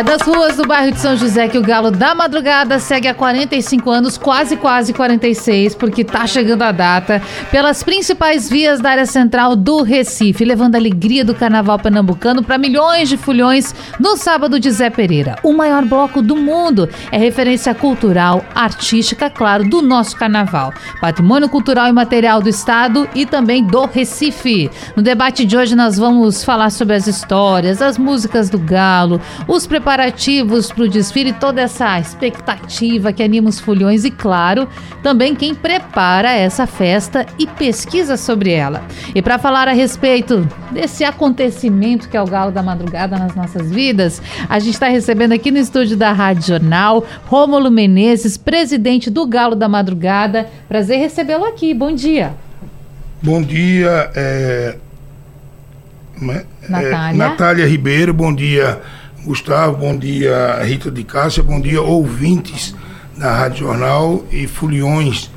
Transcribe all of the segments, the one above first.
É das ruas do bairro de São José que o Galo da Madrugada segue há 45 anos, quase quase 46, porque tá chegando a data, pelas principais vias da área central do Recife, levando a alegria do carnaval pernambucano para milhões de fulhões no sábado de Zé Pereira. O maior bloco do mundo é referência cultural, artística, claro, do nosso carnaval. Patrimônio cultural e material do estado e também do Recife. No debate de hoje nós vamos falar sobre as histórias, as músicas do Galo, os preparativos preparativos para o desfile, toda essa expectativa que anima os fulhões e, claro, também quem prepara essa festa e pesquisa sobre ela. E para falar a respeito desse acontecimento que é o Galo da Madrugada nas nossas vidas, a gente está recebendo aqui no estúdio da Rádio Jornal Rômulo Menezes, presidente do Galo da Madrugada. Prazer recebê-lo aqui. Bom dia. Bom dia, é... Natália. É, Natália Ribeiro, bom dia Gustavo, bom dia Rita de Cássia, bom dia ouvintes da Rádio Jornal e foliões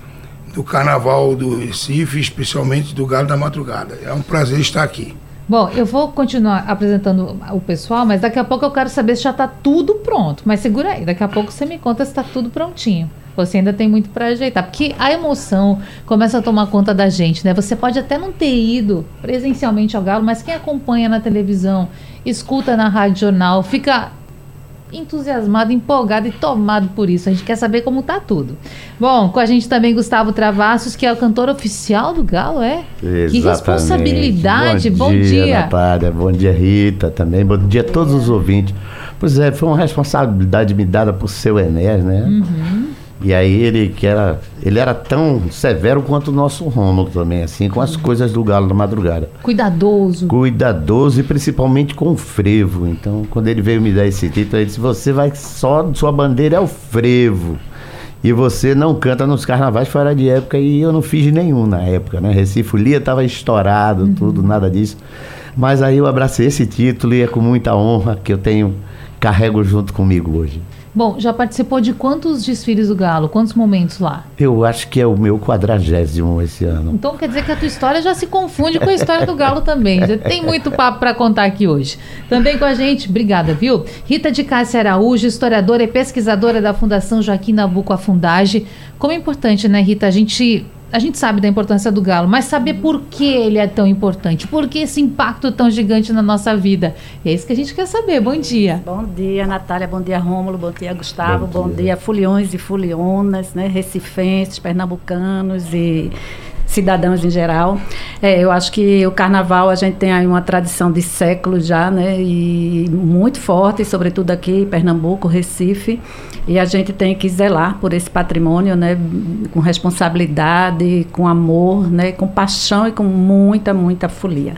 do Carnaval do Recife, especialmente do Galo da Madrugada. É um prazer estar aqui. Bom, eu vou continuar apresentando o pessoal, mas daqui a pouco eu quero saber se já está tudo pronto. Mas segura aí, daqui a pouco você me conta se está tudo prontinho. Você ainda tem muito para ajeitar, porque a emoção começa a tomar conta da gente, né? Você pode até não ter ido presencialmente ao Galo, mas quem acompanha na televisão escuta na rádio jornal, fica entusiasmado, empolgado e tomado por isso. A gente quer saber como tá tudo. Bom, com a gente também Gustavo Travassos, que é o cantor oficial do Galo, é? Exatamente. Que responsabilidade. Bom, bom dia, dia. Natália. Bom dia, Rita, também. Bom dia a todos os ouvintes. Pois é, foi uma responsabilidade me dada por seu Enéas, né? Uhum. E aí ele que era, ele era tão severo quanto o nosso Rômulo também, assim, com as coisas do galo da madrugada. Cuidadoso. Cuidadoso e principalmente com o frevo. Então, quando ele veio me dar esse título, ele disse: "Você vai só sua bandeira é o frevo". E você não canta nos carnavais fora de época e eu não fiz nenhum na época, né? Recife Lia estava estourado, uhum. tudo, nada disso. Mas aí eu abracei esse título e é com muita honra que eu tenho carrego junto comigo hoje. Bom, já participou de quantos desfiles do Galo? Quantos momentos lá? Eu acho que é o meu quadragésimo esse ano. Então quer dizer que a tua história já se confunde com a história do Galo também. Já tem muito papo para contar aqui hoje. Também com a gente, obrigada, viu? Rita de Cássia Araújo, historiadora e pesquisadora da Fundação Joaquim Nabuco Afundage. Como é importante, né, Rita, a gente a gente sabe da importância do galo, mas saber por que ele é tão importante, por que esse impacto tão gigante na nossa vida. E é isso que a gente quer saber. Bom dia. Bom dia, Natália. Bom dia, Rômulo. Bom dia, Gustavo. Bom, Bom dia, Fuliões e Fulionas, né? Recifenses, pernambucanos e cidadãos em geral. É, eu acho que o carnaval a gente tem aí uma tradição de séculos já, né? E muito forte, sobretudo aqui em Pernambuco, Recife. E a gente tem que zelar por esse patrimônio, né? Com responsabilidade, com amor, né? Com paixão e com muita, muita folia.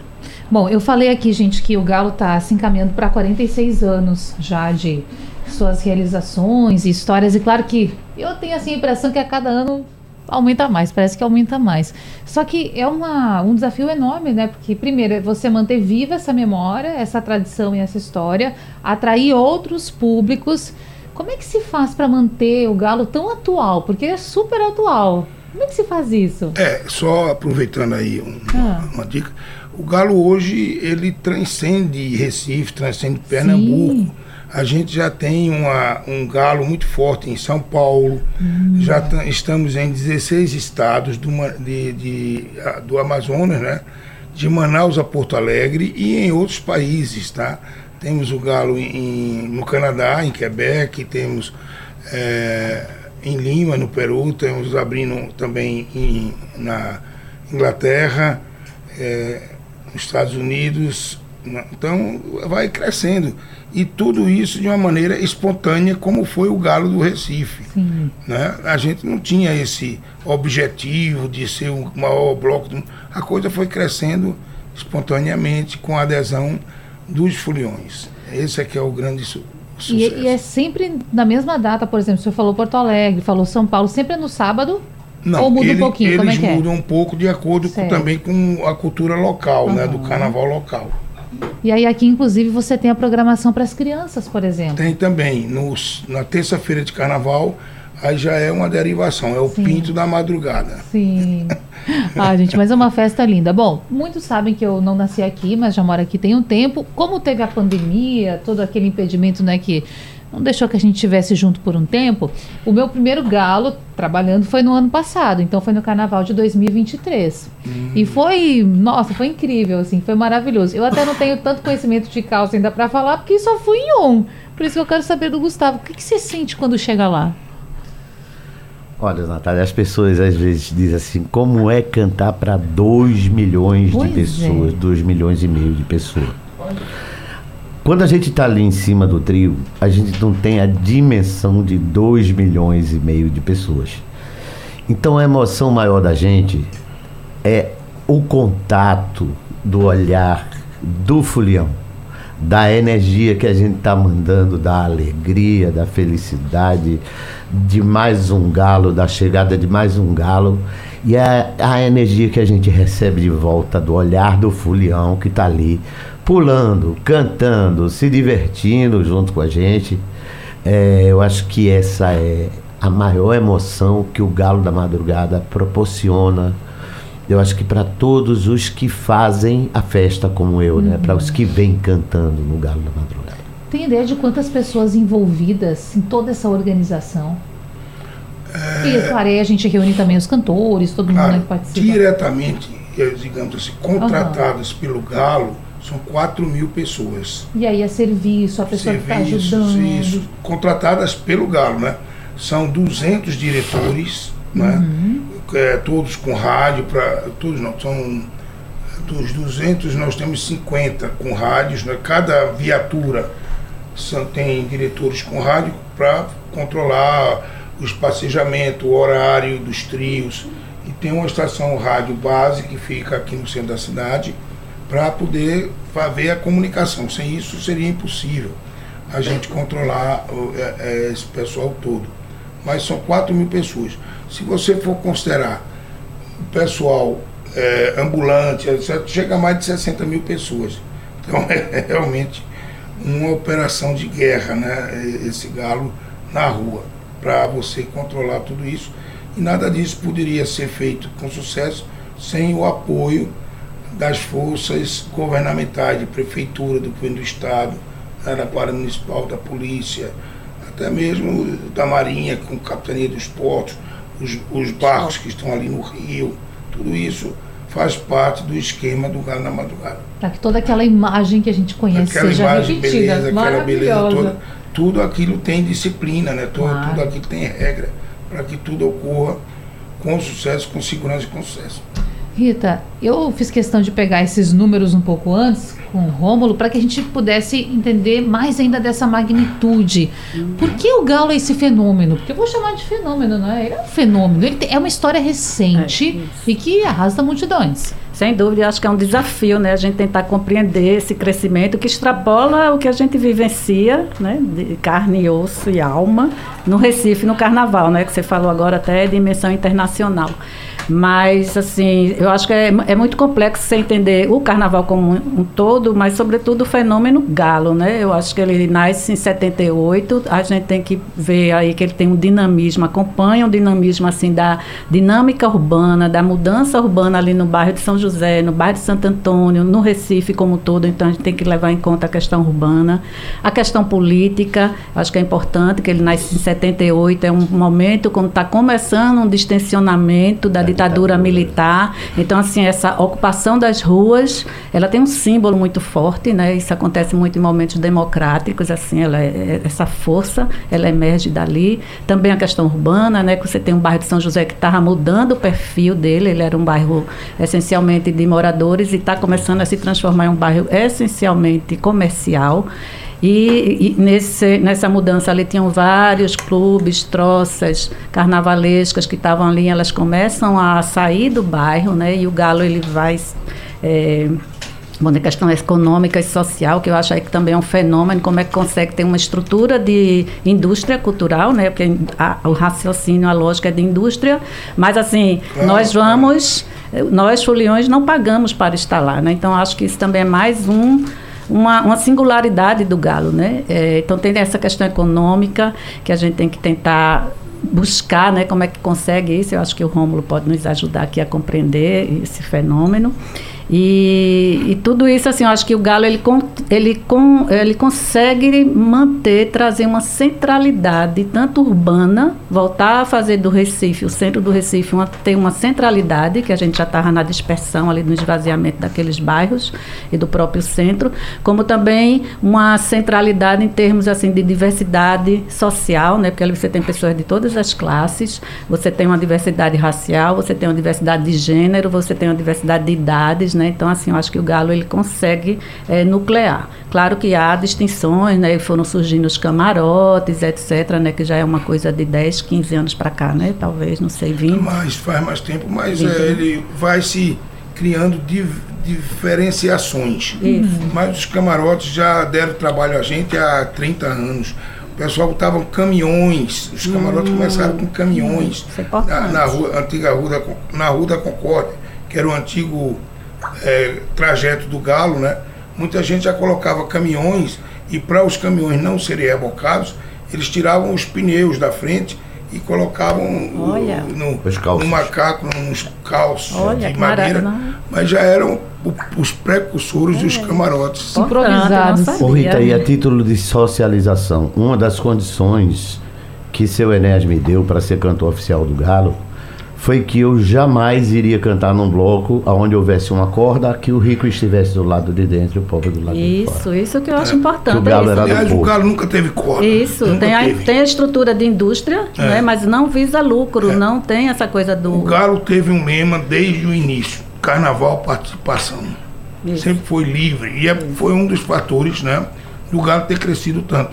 Bom, eu falei aqui, gente, que o Galo está se encaminhando para 46 anos já de suas realizações e histórias. E claro que eu tenho assim, a impressão que a cada ano aumenta mais, parece que aumenta mais. Só que é uma, um desafio enorme, né? Porque, primeiro, é você manter viva essa memória, essa tradição e essa história, atrair outros públicos. Como é que se faz para manter o galo tão atual? Porque ele é super atual. Como é que se faz isso? É, só aproveitando aí um, ah. uma dica, o galo hoje ele transcende Recife, transcende Pernambuco. Sim a gente já tem uma, um galo muito forte em São Paulo, hum. já estamos em 16 estados do, de, de, do Amazonas, né? de Manaus a Porto Alegre e em outros países. Tá? Temos o galo em, no Canadá, em Quebec, temos é, em Lima, no Peru, temos abrindo também em, na Inglaterra, é, nos Estados Unidos. Né? Então vai crescendo e tudo isso de uma maneira espontânea, como foi o Galo do Recife. Sim. Né? A gente não tinha esse objetivo de ser o maior bloco. Do... A coisa foi crescendo espontaneamente com a adesão dos foliões. Esse é que é o grande su sucesso. E, e, é sempre na mesma data, por exemplo, o senhor falou Porto Alegre, falou São Paulo, sempre é no sábado? Não, Ou muda ele- um pouquinho, eles é que é? mudam um pouco de acordo com, também com a cultura local, né? Do carnaval local. E aí aqui, inclusive, você tem a programação para as crianças, por exemplo. Tem também, nos, na terça-feira de carnaval, aí já é uma derivação, é o Sim. pinto da madrugada. Sim. Ah, gente, mas é uma festa linda. Bom, muitos sabem que eu não nasci aqui, mas já moro aqui tem um tempo. Como teve a pandemia, todo aquele impedimento, né, que não deixou que a gente estivesse junto por um tempo, o meu primeiro galo trabalhando foi no ano passado, então foi no carnaval de 2023. E foi, nossa, foi incrível, assim, foi maravilhoso. Eu até não tenho tanto conhecimento de calça ainda para falar, porque só fui em um. Por isso que eu quero saber do Gustavo, o que, que você sente quando chega lá? Olha, Natália, as pessoas às vezes dizem assim, como é cantar para 2 milhões Pois de pessoas, é. 2 milhões e meio de pessoas. Quando a gente está ali em cima do trio, a gente não tem a dimensão de 2 milhões e meio de pessoas. Então a emoção maior da gente é o contato do olhar do fulião, da energia que a gente está mandando, da alegria, da felicidade, de mais um galo, da chegada de mais um galo. E a, a energia que a gente recebe de volta do olhar do fulião que está ali, pulando, cantando, se divertindo junto com a gente. É, eu acho que essa é a maior emoção que o Galo da Madrugada proporciona. Eu acho que para todos os que fazem a festa como eu, né? Para os que vêm cantando no Galo da Madrugada. Tem ideia de quantas pessoas envolvidas em toda essa organização? E, claro, aí a gente reúne também os cantores, todo mundo né, Claro, que participa. diretamente, digamos assim, contratadas pelo Galo, são 4 mil pessoas. E aí é serviço, a pessoa que está Serviços, ajudando. isso, contratadas pelo Galo, né? São 200 diretores, né? Uhum. É, todos com rádio, para todos não, são dos 200 nós temos 50 com rádios, né? Cada viatura são, tem diretores com rádio para controlar o espacejamento, o horário dos trios. E tem uma estação rádio base que fica aqui no centro da cidade para poder fazer a comunicação. Sem isso seria impossível a gente controlar é, é, esse pessoal todo. Mas são 4 mil pessoas. Se você for considerar o pessoal é, ambulante, etc., chega a mais de 60 mil pessoas. Então é realmente uma operação de guerra, né? Esse galo na rua, para você controlar tudo isso. E nada disso poderia ser feito com sucesso sem o apoio das forças governamentais, de prefeitura, do governo do estado, da Guarda Municipal, da polícia, até mesmo da Marinha, com capitania dos portos, os, os barcos que estão ali no rio, tudo isso faz parte do esquema do Galo na Madrugada. Para que toda aquela imagem que a gente conhece Aquela seja imagem, repetida. beleza, aquela beleza toda, tudo aquilo tem disciplina, né? Claro. tudo aquilo tem regra, para que tudo ocorra com sucesso, com segurança e com sucesso. Rita, eu fiz questão de pegar esses números um pouco antes com o Rômulo para que a gente pudesse entender mais ainda dessa magnitude. Por que o Galo é esse fenômeno? Porque eu vou chamar de fenômeno, não é? Ele é um fenômeno. Ele é uma história recente É, e que arrasta multidões. Sem dúvida, acho que é um desafio, né? A gente tentar compreender esse crescimento que extrapola o que a gente vivencia, né? De carne, osso e alma no Recife, no Carnaval, né? Que você falou agora até dimensão internacional. Mas, assim, eu acho que é, é muito complexo você entender o Carnaval como um, um todo, mas, sobretudo, o fenômeno galo, né? Eu acho que ele nasce em 78, a gente tem que ver aí que ele tem um dinamismo, acompanha um dinamismo, assim, da dinâmica urbana, da mudança urbana ali no bairro de São José, no bairro de Santo Antônio, no Recife como um todo, então a gente tem que levar em conta a questão urbana, a questão política, acho que é importante que ele nasce em 78, é um momento quando está começando um distensionamento da ditadura militar, então assim, essa ocupação das ruas, ela tem um símbolo muito forte, né, isso acontece muito em momentos democráticos, assim, ela é- essa força, ela emerge dali, também a questão urbana, né, que você tem um bairro de São José que estava mudando o perfil dele, ele era um bairro essencialmente de moradores e está começando a se transformar em um bairro essencialmente comercial. E, e nesse, nessa mudança ali tinham vários clubes, troças carnavalescas que estavam ali, elas começam a sair do bairro, né? E o galo ele vai é, Bom, na questão econômica e social, que eu acho aí que também é um fenômeno, como é que consegue ter uma estrutura de indústria cultural, né? Porque a, o raciocínio, a lógica é de indústria, mas assim, claro, nós vamos, claro. Nós, foliões, não pagamos para estar lá, né? Então, acho que isso também é mais um uma, uma singularidade do galo, né? É, então tem essa questão econômica que a gente tem que tentar buscar, né? Como é que consegue isso? Eu acho que o Rômulo pode nos ajudar aqui a compreender esse fenômeno. E, e, tudo isso, assim, eu acho que o Galo ele, ele, ele consegue manter, trazer uma centralidade, tanto urbana, voltar a fazer do Recife, o centro do Recife, uma, ter uma centralidade, que a gente já estava na dispersão ali no esvaziamento daqueles bairros e do próprio centro, como também uma centralidade em termos assim de diversidade social, né? Porque ali você tem pessoas de todas as classes, você tem uma diversidade racial, você tem uma diversidade de gênero, você tem uma diversidade de idades né? Então, assim, eu acho que o Galo ele consegue é, nuclear. Claro que há distinções, né? Foram surgindo os camarotes, etc., né? Que já é uma coisa de 10, 15 anos para cá, né? Talvez, não sei, 20. Mais, faz mais tempo, mas é, ele vai se criando div, diferenciações. Isso. Mas os camarotes já deram trabalho a gente há 30 anos. O pessoal botava caminhões, os camarotes hum, começaram com caminhões é na, na rua, antiga rua da, na Rua da Concórdia, que era o antigo é, trajeto do Galo, né? Muita gente já colocava caminhões e para os caminhões não serem rebocados, eles tiravam os pneus da frente e colocavam Olha. no, no macaco, nos calços Olha, de madeira, mas já eram os precursores dos camarotes. Improvisados. Ô Rita, e a título de socialização, uma das condições que seu Enéas me deu para ser cantor oficial do Galo foi que eu jamais iria cantar num bloco onde houvesse uma corda, que o rico estivesse do lado de dentro e o pobre do lado isso, de fora. Isso, isso que eu acho é. importante. Que o galo era Aliás, do o galo nunca teve corda. Isso, tem a, tem a, estrutura de indústria, é. né, mas não visa lucro, é. não tem essa coisa do... O galo teve um lema desde o início, carnaval, participação. Isso. Sempre foi livre, e é, foi um dos fatores né, do galo ter crescido tanto.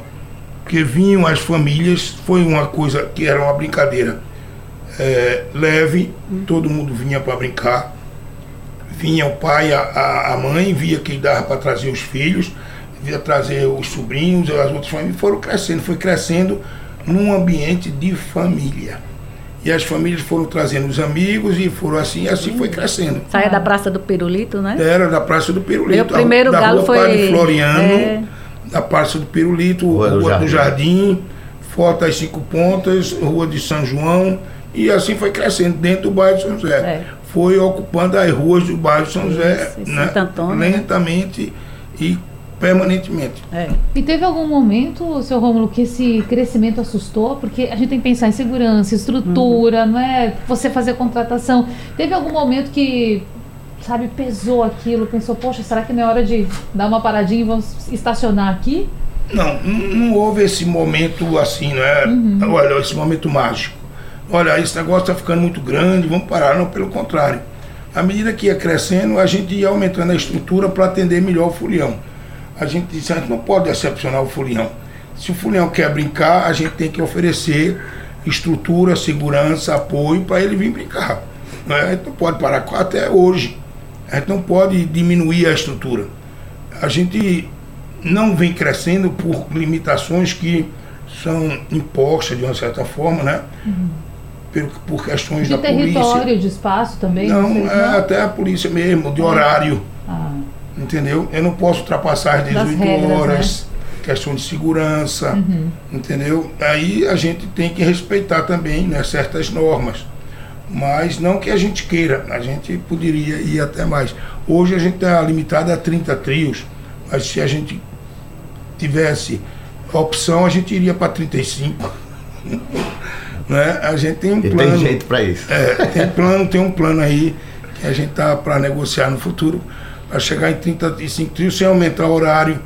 Porque vinham as famílias, foi uma coisa que era uma brincadeira é, leve, todo mundo vinha para brincar. Vinha o pai, a, a mãe, via que dava para trazer os filhos, via trazer os sobrinhos, as outras famílias, foram crescendo, foi crescendo num ambiente de família. E as famílias foram trazendo os amigos e foram assim, e assim foi crescendo. Saia da Praça do Pirulito, né? Era da Praça do Pirulito. O primeiro da galo rua foi Padre Floriano, é... da Praça do Pirulito, Rua, Rua do, Jardim. do Jardim, Forte das Cinco Pontas, Rua de São João, e assim foi crescendo dentro do bairro de São José. É. Foi ocupando as ruas do bairro de São José né? Antônio, né? lentamente né? e permanentemente. É. E teve algum momento, seu Rômulo, que esse crescimento assustou? Porque a gente tem que pensar em segurança, estrutura, uhum. não é você fazer contratação. Teve algum momento que, sabe, pesou aquilo, pensou, poxa, será que não é hora de dar uma paradinha e vamos estacionar aqui? Não, não houve esse momento assim, não é? Uhum. Olha, esse momento mágico olha, esse negócio está ficando muito grande, vamos parar. Não, pelo contrário. À medida que ia crescendo, a gente ia aumentando a estrutura para atender melhor o folião. A gente disse, a gente não pode decepcionar o folião. Se o folião quer brincar, a gente tem que oferecer estrutura, segurança, apoio para ele vir brincar. Não é? A gente não pode parar até hoje. A gente não pode diminuir a estrutura. A gente não vem crescendo por limitações que são impostas de uma certa forma, né? Uhum por, por questões de da polícia. De território, de espaço também? Não, não é até a polícia mesmo, de horário. Ah. Entendeu? Eu não posso ultrapassar as 18 regras, horas. Né? Questão de segurança, uhum. entendeu? Aí a gente tem que respeitar também né, certas normas. Mas não que a gente queira, a gente poderia ir até mais. Hoje a gente está limitado a 30 trios, mas se a gente tivesse opção, a gente iria para 35. Né? A gente tem um e plano. tem jeito para isso. É, tem plano, tem um plano aí que a gente tá para negociar no futuro para chegar em 35 trios sem aumentar o horário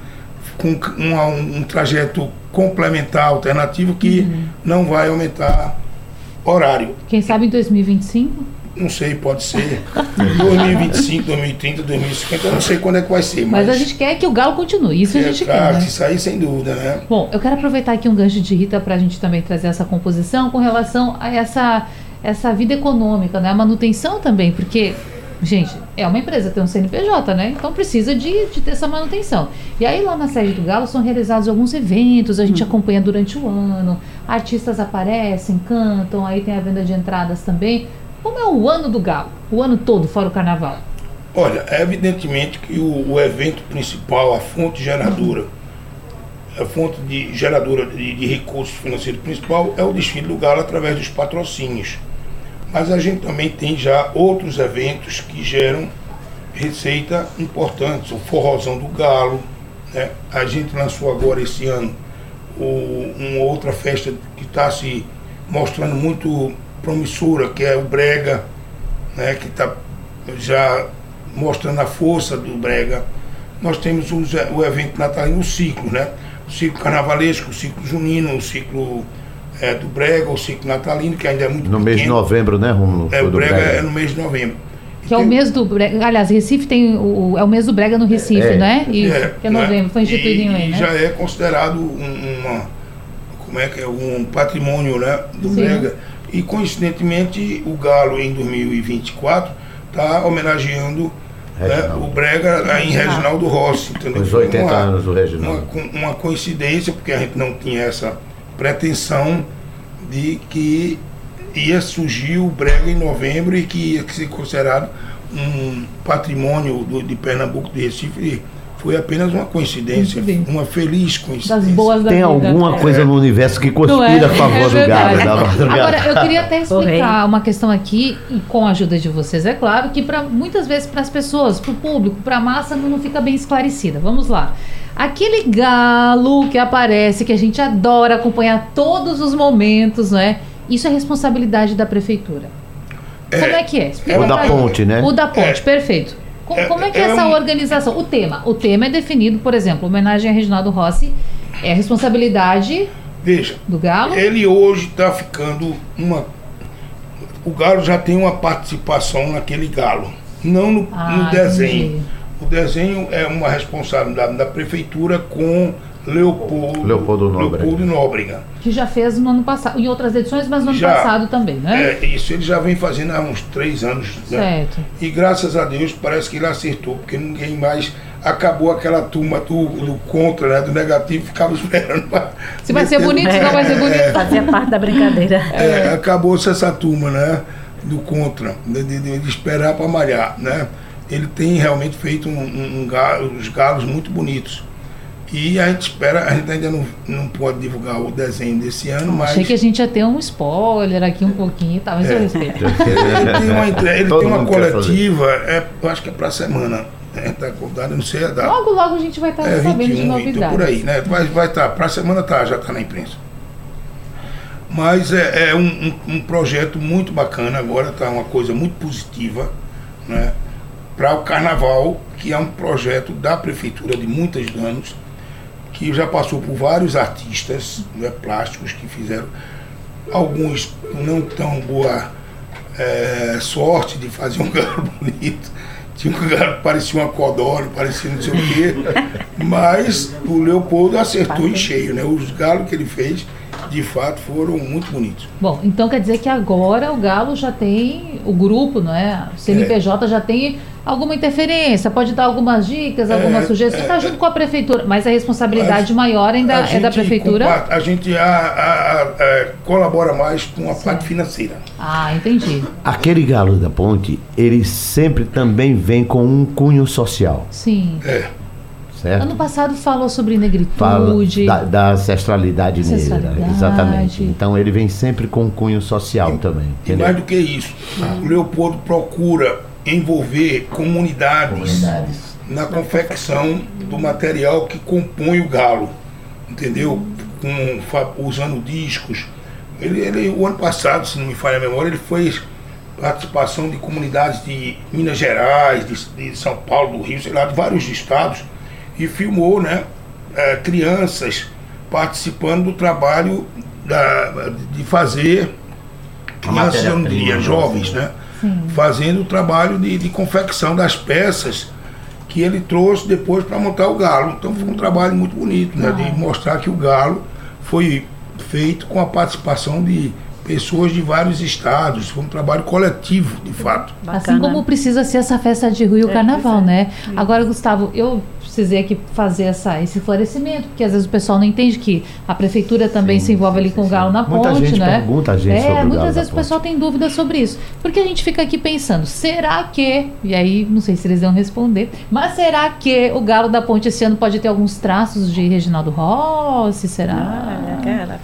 com um, um trajeto complementar alternativo que uhum. não vai aumentar horário. Quem sabe em 2025? Não sei, pode ser 2025, 2030, 2050, eu não sei quando é que vai ser. Mas, mas a gente quer que o Galo continue, isso é, a gente quer. Né? Isso aí sem dúvida, né? Bom, eu quero aproveitar aqui um gancho de Rita para a gente também trazer essa composição com relação a essa, essa vida econômica, né? A manutenção também, porque Gente, é uma empresa, tem um CNPJ, né? Então precisa de, de ter essa manutenção. E aí lá na sede do Galo são realizados alguns eventos, a gente Hum. acompanha durante o ano, artistas aparecem, cantam, aí tem a venda de entradas também. Como é o ano do Galo? O ano todo, fora o carnaval? Olha, é evidentemente que o, o evento principal, a fonte geradora, a fonte de geradora de, de recursos financeiros principal é o desfile do Galo através dos patrocínios. Mas a gente também tem já outros eventos que geram receita importantes, o Forrozão do Galo, né? a gente lançou agora esse ano o- uma outra festa que está se mostrando muito promissora, que é o Brega, né? que está já mostrando a força do Brega. Nós temos os- o evento natalino, o ciclo, né? O ciclo carnavalesco, o ciclo junino, o ciclo eh, do Brega, o ciclo natalino, que ainda é muito No mês de pequeno. novembro, né, Romulo? É, o Brega, Brega. é no mês de novembro. Que é o Tem- mês do Brega. Aliás, Recife tem o, é o mês do Brega no Recife, É. né? Isso, que é né? novembro, foi instituído E- em lei, e né? já é considerado um, uma, como é que é, um patrimônio né, do Sim. Brega. E coincidentemente o Galo em 2024 está homenageando né, o Brega em Reginaldo Rossi. Entendeu? Os Foi 80 uma- anos do uma, Reginaldo. co- uma coincidência, porque a gente não tinha essa pretensão de que ia surgir o Brega em novembro e que ia ser considerado um patrimônio do- de Pernambuco de Recife. Foi apenas uma coincidência, Coincidência. uma feliz coincidência. Das boas da Tem vida. alguma coisa no universo que Não é? conspira a favor É do. Galo da madrugada. Agora, eu queria até explicar uma questão aqui, e com a ajuda de vocês, é claro, que pra, muitas vezes para as pessoas, para o público, para a massa, não, fica bem esclarecida. Vamos lá. Aquele galo que aparece, que a gente adora acompanhar todos os momentos, não é? Isso é responsabilidade da prefeitura. Como é que é? Explica O da ponte, né? O da ponte, É. perfeito. Co- É- Como é que é é essa um- organização? O tema. O tema é definido, por exemplo, homenagem a Reginaldo Rossi. É responsabilidade Veja, do Galo? ele hoje está ficando uma. O Galo já tem uma participação naquele Galo, não no, Ah, no desenho. entendi. O desenho é uma responsabilidade da prefeitura com Leopoldo, Leopoldo Nóbrega. Leopoldo Nóbrega. Que já fez no ano passado, em outras edições, mas no ano Já. passado também, né? É, isso ele já vem fazendo há uns três anos. né? Certo. E graças a Deus parece que ele acertou, porque ninguém mais acabou aquela turma do, do contra, né, do negativo, ficava esperando. pra Se vai ser bonito, se não vai ser bonito. Fazia parte da brincadeira. É, Acabou-se essa turma, né? Do contra, de, de- de esperar para malhar, né? Ele tem realmente feito um, um, um os galos muito bonitos. E a gente espera, a gente ainda não, não pode divulgar o desenho desse ano, mas Achei que a gente ia ter um spoiler aqui um pouquinho e tal, mas eu respeito. ele tem uma, ele tem uma coletiva, é, eu acho que é para semana. Né? Tá eu não sei a data. Logo, logo a gente vai estar É, sabendo de 21, 20, novidades. por aí, né? Vai estar, vai tá, para a semana tá, já está na imprensa. Mas é, é um, um- um projeto muito bacana, agora está uma coisa muito positiva, né? Para o carnaval, que é um projeto da prefeitura de muitos anos, que já passou por vários artistas né, plásticos que fizeram, alguns não tão boa é, sorte de fazer um galo bonito. Tinha um galo que parecia uma codorna, parecia não sei o quê. Mas o Leopoldo acertou em cheio, né? Os galos que ele fez, de fato, foram muito bonitos. Bom, então quer dizer que agora o Galo já tem, o grupo, não é? O CNPJ já tem alguma interferência, pode dar algumas dicas, algumas É, sugestões, é, tá junto com a prefeitura, mas a responsabilidade maior ainda A é da prefeitura? compa- A gente a- a- a- é, colabora mais com a parte financeira. Ah, entendi. Aquele galo da ponte, ele sempre também vem com um cunho social, Sim. É. certo? Ano passado falou sobre Fala negritude. da, da ancestralidade negra, Ancestralidade. exatamente. Então ele vem sempre com um cunho social também, E entendeu? mais do que isso, o Leopoldo procura envolver comunidades, na confecção do material que compõe o galo, entendeu? Com, usando discos. Ele, ele, o ano passado, se não me falha a memória, ele fez participação de comunidades de Minas Gerais, de, de São Paulo, do Rio, sei lá, de vários estados, e filmou né, eh, crianças participando do trabalho da, de fazer crianças, diria, jovens, né? Fazendo o trabalho de, de confecção das peças que ele trouxe depois para montar o galo. Então foi um trabalho muito bonito, né? De mostrar que o galo foi feito com a participação de pessoas de vários estados. Foi um trabalho coletivo, de fato. Assim como precisa ser essa festa de rua e o É, carnaval, é. né? Agora, Gustavo, eu precisei aqui fazer essa, esse esclarecimento, porque às vezes o pessoal não entende que a prefeitura também Sim, se envolve ali sim, com o sim. galo na Muita ponte, gente né? pergunta a gente é, sobre o galo muitas vezes o pessoal tem dúvida sobre isso. Porque a gente fica aqui pensando, será que, e aí não sei se eles vão responder, mas será que o galo da ponte esse ano pode ter alguns traços de Reginaldo Rossi? Será? Ah, é aquela.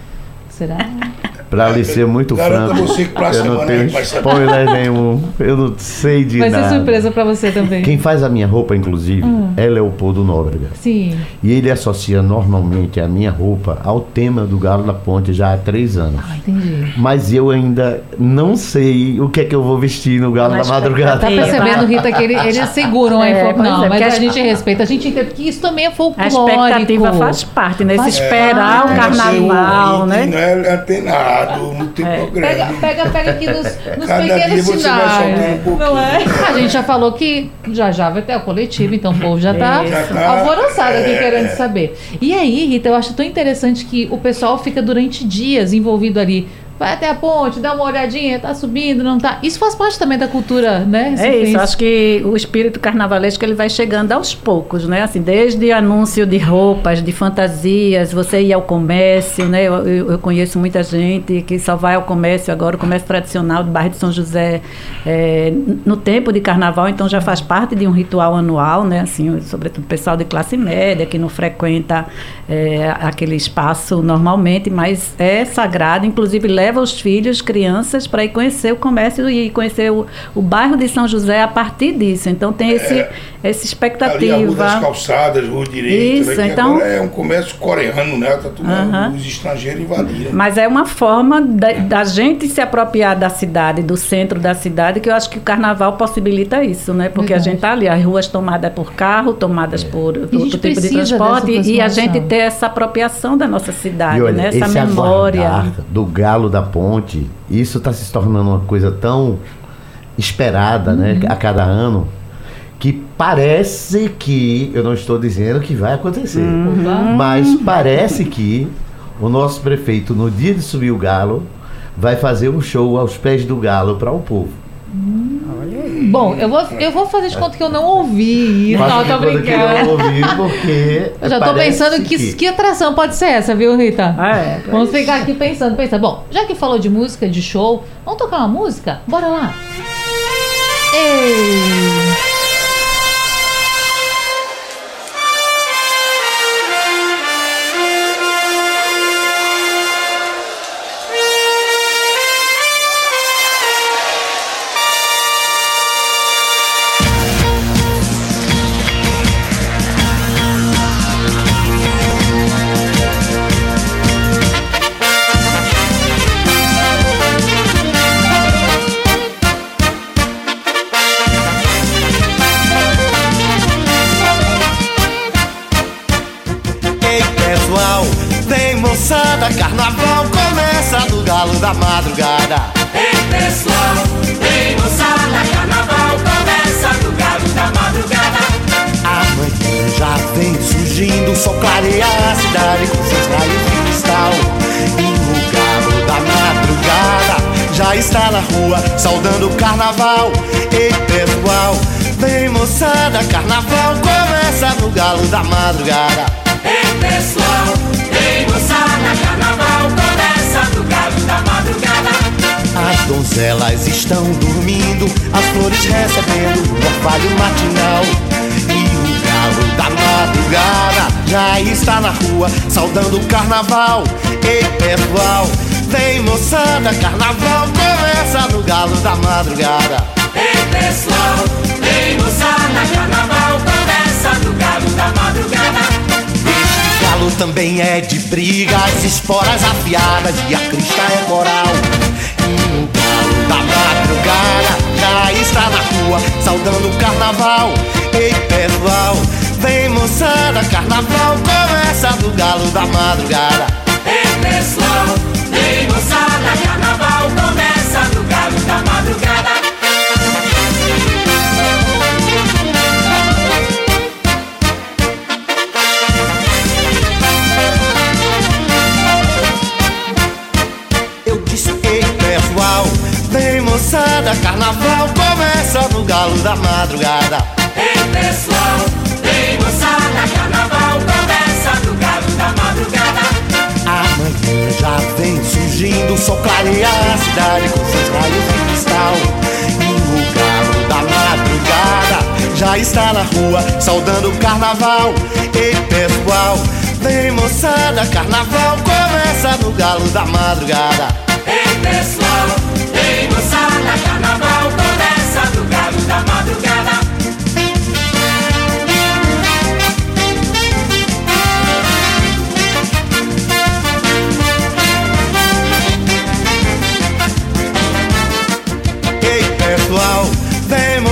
Será? Pra lhe ser muito a franco, você que eu não tenho a vai spoiler nenhum. Eu não sei de Vai nada. ser surpresa pra você também. Quem faz a minha roupa, inclusive, é Leopoldo Nóbrega. Sim. E ele associa normalmente a minha roupa ao tema do Galo da Ponte já há três anos. Ah, entendi. Mas eu ainda não sei o que é que eu vou vestir no Galo Mas da Madrugada. Tá percebendo, tá. Rita, que ele- eles seguram a É, informação. pois é, Não, mas a as- gente respeita, a gente entende que isso também é A folclórico. expectativa faz parte, né? Se Faz esperar o carnaval, o né? Não é tempo É. grande. Pega, pega, pega aqui nos, nos Cada pequenos dia você vai sinais. um não é? A gente já falou que já já vai ter o coletivo, então o povo já tá. Já tá, alvoroçado aqui é. querendo saber. E aí, Rita, eu acho tão interessante que o pessoal fica durante dias envolvido ali. Vai até a ponte, dá uma olhadinha, tá subindo, não tá. Isso faz parte também da cultura, né? É isso, recifense. acho que o espírito carnavalesco ele vai chegando aos poucos, né? Assim, desde anúncio de roupas, de fantasias, você ir ao comércio, né? Eu, eu- eu conheço muita gente que só vai ao comércio agora, o comércio tradicional do bairro de São José, é, no tempo de carnaval, então já faz parte de um ritual anual, né? Assim, sobretudo o pessoal de classe média que não frequenta é, aquele espaço normalmente, mas é sagrado, inclusive leva os filhos, crianças, para ir conhecer o comércio e conhecer o, o bairro de São José a partir disso. Então tem esse, essa Ali a Rua das expectativa. Calçadas, Rua Direita, Isso, né, então- agora é um comércio coreano, né? Tá tudo, Aham. Os estrangeiros invadiram. Mas é uma forma da, da gente se apropriar da cidade, do centro da cidade, que eu acho que o carnaval possibilita isso, né? Porque Verdade. a gente tá ali, as ruas tomadas por carro, tomadas por outro tipo de transporte, e a gente ter essa apropriação da nossa cidade, E olha, né? Essa esse memória. do galo da ponte, isso está se tornando uma coisa tão esperada, né, Uhum. a cada ano, que parece que, eu não estou dizendo que vai acontecer, Uhum. mas parece que o nosso prefeito, no dia de subir o galo, vai fazer um show aos pés do galo para o povo. Bom, eu vou, eu vou fazer de conta que eu não ouvi. Faça Não, de tô que eu brincando. ouvi, porque Eu já tô pensando que, que atração pode ser essa, viu, Rita? É, Vamos ficar aqui pensando, pensando. Bom, já que falou de música, de show, vamos tocar uma música? Bora lá. Ei rua, saudando o carnaval. Ei, pessoal, vem moçada, carnaval começa no galo da madrugada. Ei pessoal, vem moçada, carnaval começa no galo da madrugada. Este galo também é de briga, as esporas afiadas e a crista é coral. E o galo da madrugada já está na rua, saudando o carnaval. Ei, pessoal, vem moçada, carnaval começa no galo da madrugada. Cidade com seus raios de cristal. E o galo da madrugada já está na rua, saudando o carnaval. Ei pessoal, vem moçada, carnaval começa no galo da madrugada. Ei pessoal, ei moçada, carnaval começa no galo da madrugada.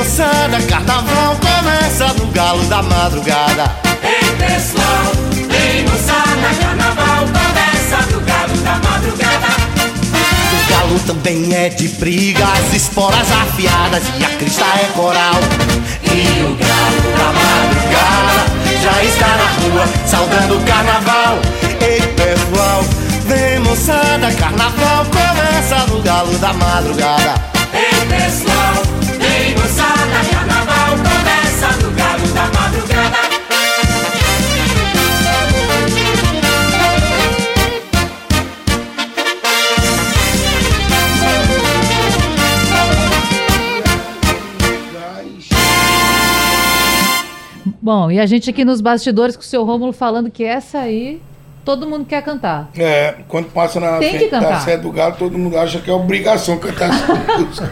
Moçada, carnaval começa no galo da madrugada. Ei pessoal, ei moçada, carnaval começa no galo da madrugada. O galo também é de brigas, esporas afiadas e a crista é coral. E o galo da madrugada já está na rua, saudando o carnaval. Ei pessoal, vem moçada, carnaval começa no galo da madrugada. Bom, e a gente aqui nos bastidores com o seu Rômulo falando que essa aí todo mundo quer cantar. É, quando passa na Tem que frente da cantar. sede do galo, todo mundo acha que é obrigação cantar essa música.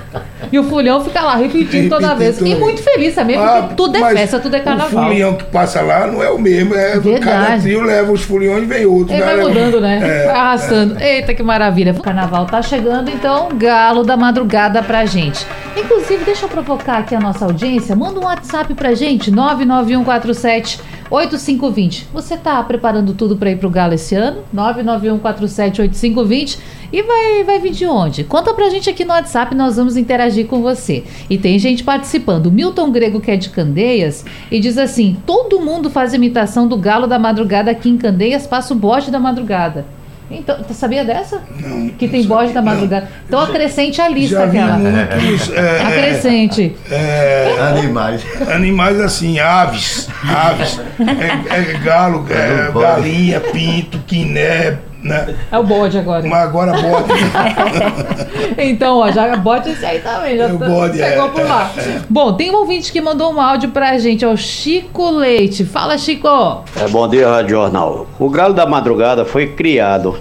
E o Fulhão fica lá repetindo toda vez. toda E muito feliz também, porque Ah, tudo é festa, tudo é carnaval. O fulião que passa lá não é o mesmo, é Verdade. cada trio leva os fuliões e vem outro. Ele vai Leva- mudando, né? É, vai arrastando. Eita, que maravilha. O carnaval tá chegando, então, galo da madrugada pra gente. Inclusive, deixa eu provocar aqui a nossa audiência. Manda um WhatsApp pra gente, 99147 8520. Você tá preparando tudo pra ir pro galo esse ano? 99147 8520. E vai, vai vir de onde? Conta pra gente aqui no WhatsApp, nós vamos interagir com você. E tem gente participando. O Milton Grego, que é de Candeias, e diz assim: todo mundo faz imitação do galo da madrugada aqui em Candeias, passa o bode da madrugada. Então, você sabia dessa? Não, Que não tem bode da madrugada. Então acrescente a lista aquela. muitos é, Acrescente. é, Animais. animais assim, aves, aves, é, é galo, é, É galinha, pinto, quiné, né? É o bode agora. Mas agora bode. Então, ó, já bode esse aí também. Já É o tá- bode, pegou é, por lá. Bom, tem um ouvinte que mandou um áudio pra gente, é o Chico Leite. Fala, Chico. É, bom dia, Rádio Jornal. O Galo da Madrugada foi criado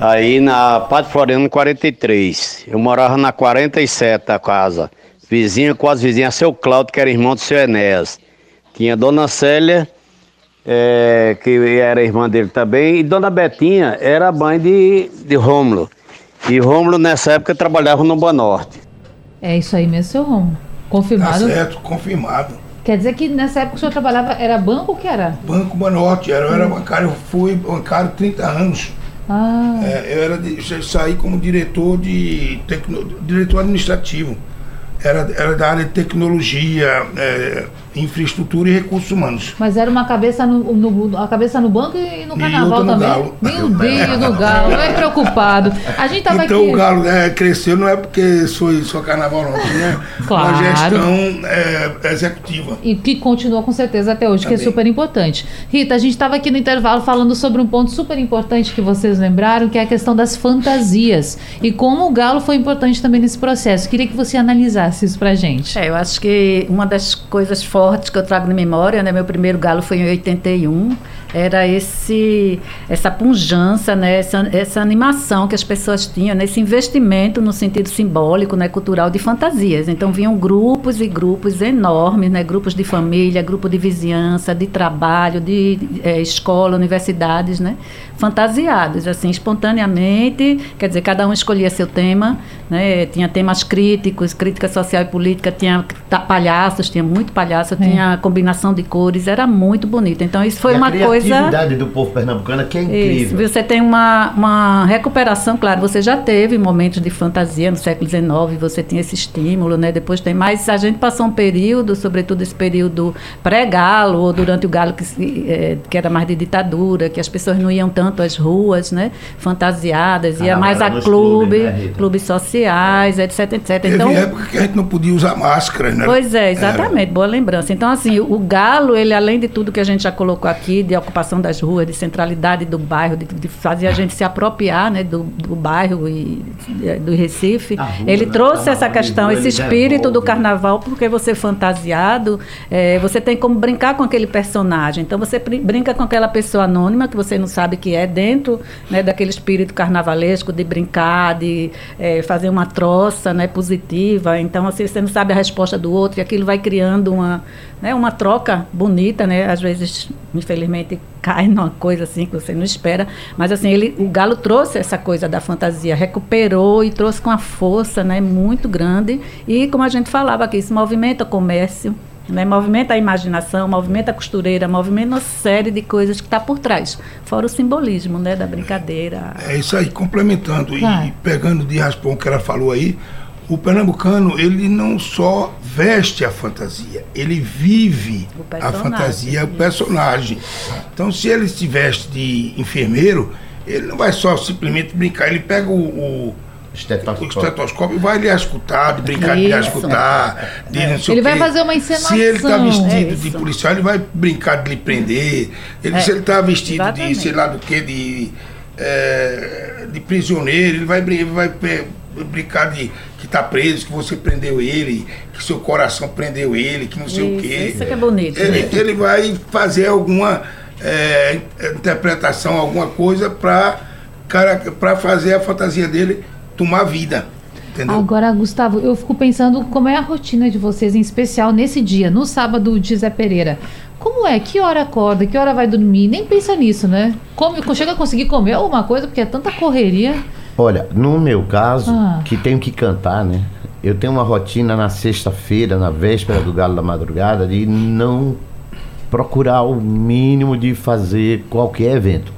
aí na Pátio Floriano 43. Eu morava na 47 a casa. Vizinha com as vizinhas, seu Cláudio, que era irmão do seu Enéas. Tinha Dona Célia, é, que era irmã dele também, e Dona Betinha era a mãe de, de Rômulo. E Rômulo, nessa época, trabalhava no Banorte. É isso aí mesmo, seu. Tá Confirmado. certo, confirmado. Quer dizer que nessa época o senhor trabalhava, era banco ou que era? Banco Banorte, era, eu era bancário, eu fui bancário 30 anos. Ah, É, eu era de, eu saí como diretor de tecno, diretor administrativo. Era, era da área de tecnologia, é, infraestrutura e recursos humanos. mas era uma cabeça no, no- a cabeça no banco e no E carnaval outra no também. galo. Meu Deus, no galo. Não é preocupado. A gente tava então aqui. o Galo é, cresceu não é porque sou só carnaval não, né? Claro. Uma gestão é, executiva. E que continua com certeza até hoje, que é Também. super importante. Rita, a gente estava aqui no intervalo falando sobre um ponto super importante que vocês lembraram, que é a questão das fantasias. E como o galo foi importante também nesse processo. Queria que você analisasse isso pra gente. É, eu acho que uma das coisas fortes que eu trago na memória, né, meu primeiro galo foi em 81, era esse essa pujança, né, essa, essa animação que as pessoas tinham, né, esse investimento no sentido simbólico, né, cultural de fantasias. Então vinham grupos e grupos enormes, né, grupos de família, grupo de vizinhança, de trabalho, de eh, escola, universidades, né, fantasiados, assim, espontaneamente, quer dizer, cada um escolhia seu tema, né, tinha temas críticos, crítica social e política, tinha palhaços, tinha muito palhaço, tinha combinação de cores, era muito bonito. Então isso foi E a uma coisa criatividade do povo pernambucano que é incrível. Isso. Você tem uma, uma recuperação, claro, você já teve momentos de fantasia no século XIX, você tinha esse estímulo, né? Depois tem mais. A gente passou um período, sobretudo esse período pré-galo, ou durante o galo que, se- eh, que era mais de ditadura, que as pessoas não iam tanto às ruas, né? Fantasiadas, ia Ah, mais a clube, clubes, né, clubes sociais, etc, etc. Teve Então, época que a gente não podia usar máscara, né? Pois é, exatamente, boa lembrança. Então, assim, o galo, ele além de tudo que a gente já colocou aqui, de ocupação das ruas, de centralidade do bairro, de, de fazer a gente se apropriar né, do, do bairro e eh, do Recife, rua, ele né, trouxe carnaval essa questão, esse espírito do carnaval, porque você fantasiado, eh, você tem como brincar com aquele personagem. Então, você brin- brinca com aquela pessoa anônima que você não sabe que é, dentro né, daquele espírito carnavalesco de brincar, de eh, fazer uma troça né, positiva. Então, assim, você não sabe a resposta do outro e aquilo vai criando uma, né, uma troca bonita, né? Às vezes, infelizmente, cai numa coisa assim que você não espera. Mas, assim, ele, o Galo trouxe essa coisa da fantasia, recuperou e trouxe com uma força né, muito grande. E, como a gente falava aqui, isso movimenta o comércio, né, movimenta a imaginação, movimenta a costureira, movimenta uma série de coisas que está por trás. Fora o simbolismo né, da brincadeira. É isso aí, complementando Vai. e pegando de raspão o que ela falou aí, o pernambucano, ele não só veste a fantasia, ele vive a fantasia, o personagem. Então, se ele se veste de enfermeiro, ele não vai só simplesmente brincar, ele pega o, o Estetoscópio. estetoscópio vai lhe escutar, de brincar de lhe escutar, de não sei Ele o vai fazer uma encenação. Se ele está vestido É de policial, ele vai brincar de lhe prender. Ele, É, se ele está vestido de exatamente. sei lá do que, de, é, de prisioneiro, ele vai, vai brincar de que está preso, que você prendeu ele, que seu coração prendeu ele, que não sei o Isso, quê. isso que é bonito. Ele, né? ele vai fazer alguma é, interpretação, alguma coisa para fazer a fantasia dele tomar vida. Entendeu? Agora, Gustavo, eu fico pensando como é a rotina de vocês, em especial nesse dia, no sábado de Zé Pereira. Como é? Que hora acorda? Que hora vai dormir? Nem pensa nisso, né? Come, chega a conseguir comer alguma coisa, porque é tanta correria. Olha, no meu caso, Ah. que tenho que cantar, né? Eu tenho uma rotina na sexta-feira, na véspera do Galo da Madrugada, de não procurar o mínimo de fazer qualquer evento.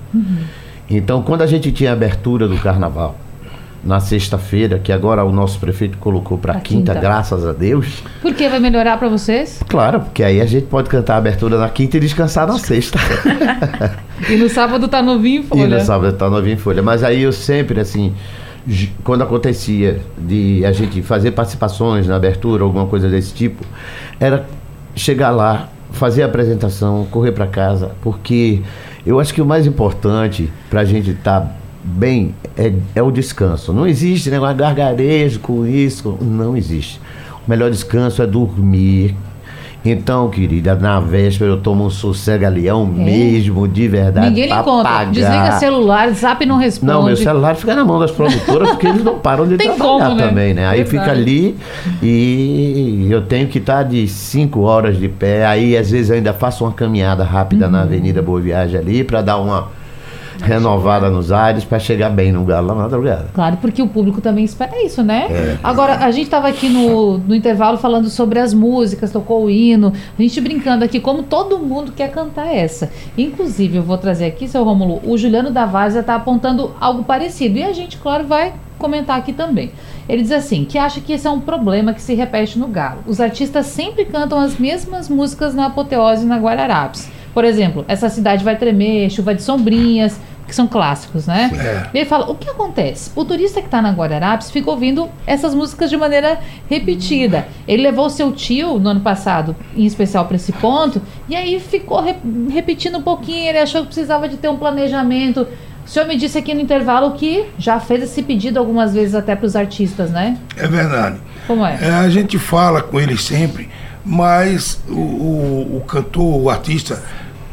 Então, quando a gente tinha a abertura do carnaval, na sexta-feira, que agora o nosso prefeito colocou para quinta, quinta. graças a Deus. Por que vai melhorar pra vocês? Claro, porque aí a gente pode cantar a abertura na quinta e descansar na sexta. E no sábado tá novinho, E folha. no sábado tá novinho em folha. Mas aí eu sempre, assim, quando acontecia de a gente fazer participações na abertura, alguma coisa desse tipo, era chegar lá, fazer a apresentação, correr para casa, porque eu acho que o mais importante pra gente estar bem é, é o descanso. Não existe negócio de gargarejo com isso, não existe. O melhor descanso é dormir. Então, querida, na véspera eu tomo um sossega-leão mesmo, de verdade. Ninguém lhe conta. pagar. Desliga celular, zap não responde. Não, meu celular fica na mão das produtoras porque eles não param de Tem trabalhar como, né? também, né? Aí fica ali e eu tenho que estar de 5 horas de pé. Aí às vezes eu ainda faço uma caminhada rápida Uhum. na Avenida Boa Viagem ali para dar uma renovada nos ares para chegar bem no galo na madrugada. Claro, porque o público também espera isso, né? É. Agora, a gente estava aqui no, no intervalo falando sobre as músicas, tocou o hino, a gente brincando aqui como todo mundo quer cantar essa. Inclusive, eu vou trazer aqui, seu Rômulo, o Juliano da Várzea está apontando algo parecido. E a gente, claro, vai comentar aqui também. Ele diz assim, que acha que esse é um problema que se repete no Galo. Os artistas sempre cantam as mesmas músicas na Apoteose e na Guararapes. Por exemplo, Essa Cidade Vai Tremer, Chuva de Sombrinhas, que são clássicos, né? É. Ele fala, o que acontece? O turista que está na Guararapes fica ouvindo essas músicas de maneira repetida. Ele levou seu tio no ano passado, em especial para esse ponto, e aí ficou re- repetindo um pouquinho, ele achou que precisava de ter um planejamento. O senhor me disse aqui no intervalo que já fez esse pedido algumas vezes até para os artistas, né? É verdade. Como é? É, a gente fala com eles sempre, mas o, o, o cantor, o artista,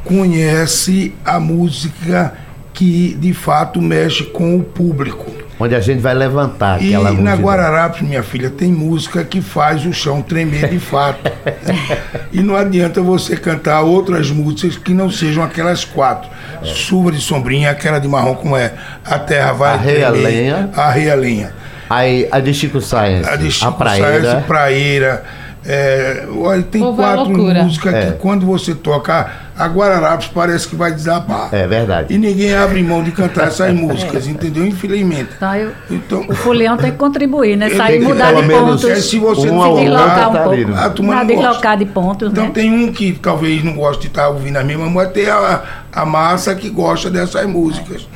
conhece a música que de fato mexe com o público. Onde a gente vai levantar E aquela na multidão. Guararapes, minha filha, tem música que faz o chão tremer de fato. e não adianta você cantar outras músicas que não sejam aquelas quatro. Chuva de sombrinha, aquela de marrom como é. A terra vai Arreia a tremer. lenha. Arreia a lenha. Aí a de Chico Science, A de a Chico praeira. Sainz, praeira. É, olha, tem vai à quatro músicas É. que quando você toca, a Guararapes parece que vai desabar. É verdade. E ninguém abre mão de cantar essas músicas, entendeu? Infelizmente. Então, eu- Então, o Fulião tem que contribuir, né? Sair, mudar de pontos. é, se você um deslocar um tá pouco. a turma Não, gosta. deslocar de pontos, Então né? tem um que talvez não goste de estar ouvindo a mesma, mas tem a, a massa que gosta dessas músicas.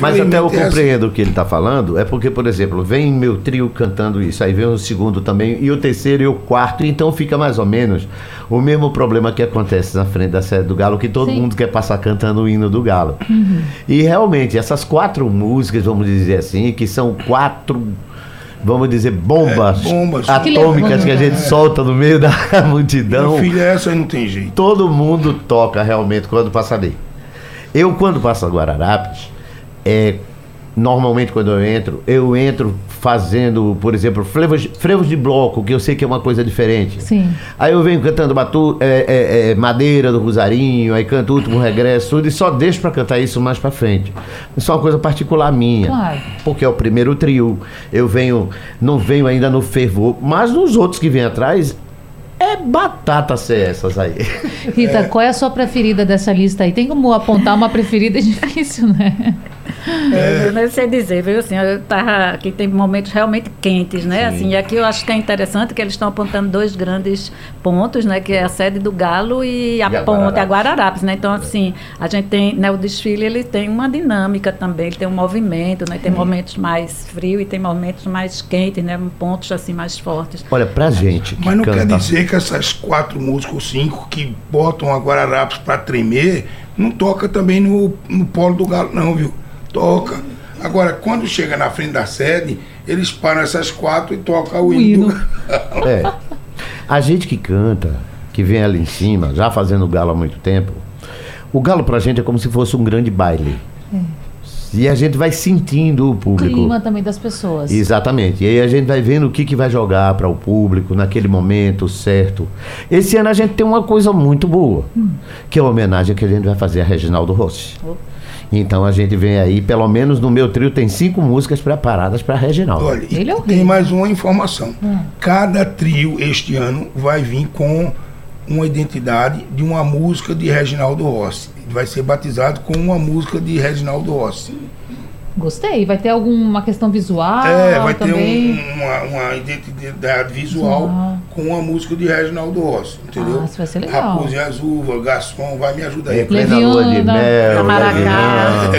Mas até eu é assim. compreendo o que ele está falando, é porque, por exemplo, vem meu trio cantando isso, aí vem o segundo também, e o terceiro e o quarto, então fica mais ou menos o mesmo problema que acontece na frente da sede do Galo, que todo Sim. mundo quer passar cantando o hino do Galo. E realmente, essas quatro músicas, vamos dizer assim, que são quatro. Vamos dizer, bombas, É, bombas. atômicas que a gente solta no meio da multidão Meu filho, essa aí não tem jeito. todo mundo toca realmente quando passa ali. Eu, quando passo a Guararapes, é, normalmente quando eu entro, eu entro fazendo, por exemplo, frevos, frevos de bloco, que eu sei que é uma coisa diferente. Sim. Aí eu venho cantando batu, é, é, é, Madeira do Rosarinho, aí canto o Último Regresso, tudo, e só deixo pra cantar isso mais pra frente. Isso é uma coisa particular minha. Claro. Porque é o primeiro trio. Eu venho, não venho ainda no fervor, mas nos outros que vêm atrás, é batata ser essas aí. Rita, qual é a sua preferida dessa lista aí? Tem como apontar uma preferida? É difícil, né? É, eu não sei dizer, viu? Assim, eu tava aqui tem momentos realmente quentes, né? Assim, e aqui eu acho que é interessante que eles estão apontando dois grandes pontos, né? Que é a sede do Galo e a E a ponte, a Guararapes. Guararapes, né? Então, assim, a gente tem, né? O desfile, ele tem uma dinâmica também, ele tem um movimento, né? Tem momentos mais frios e tem momentos mais quentes, né? Pontos, assim, mais fortes. Olha, pra gente. Mas não quer canta- dizer que essas quatro músicas, ou cinco, que botam a Guararapes pra tremer, não toca também no, no polo do galo, não, viu? Toca. Agora, quando chega na frente da sede, eles param essas quatro e tocam o, O hino. hino. É. A gente que canta, que vem ali em cima, já fazendo galo há muito tempo, o galo pra gente é como se fosse um grande baile. E a gente vai sentindo o público. Clima também das pessoas. Exatamente. E aí a gente vai vendo o que, que vai jogar para o público naquele momento certo. Esse ano a gente tem uma coisa muito boa, que é a homenagem que a gente vai fazer a Reginaldo Rossi. Então a gente vem aí, pelo menos no meu trio tem cinco músicas preparadas para Reginaldo. Olha, Ele é o tem mais uma informação. Cada trio este ano vai vir com uma identidade de uma música de Reginaldo Rossi. Vai ser batizado com uma música de Reginaldo Rossi. Gostei. Vai ter alguma questão visual é, vai ter Ah, também? um- uma, uma identidade visual Visual. Com uma música de Reginaldo Rossi, entendeu? Ah, isso vai ser legal. Raposa e Azul, vai me ajudar aí. plena lua de mel. Leviana.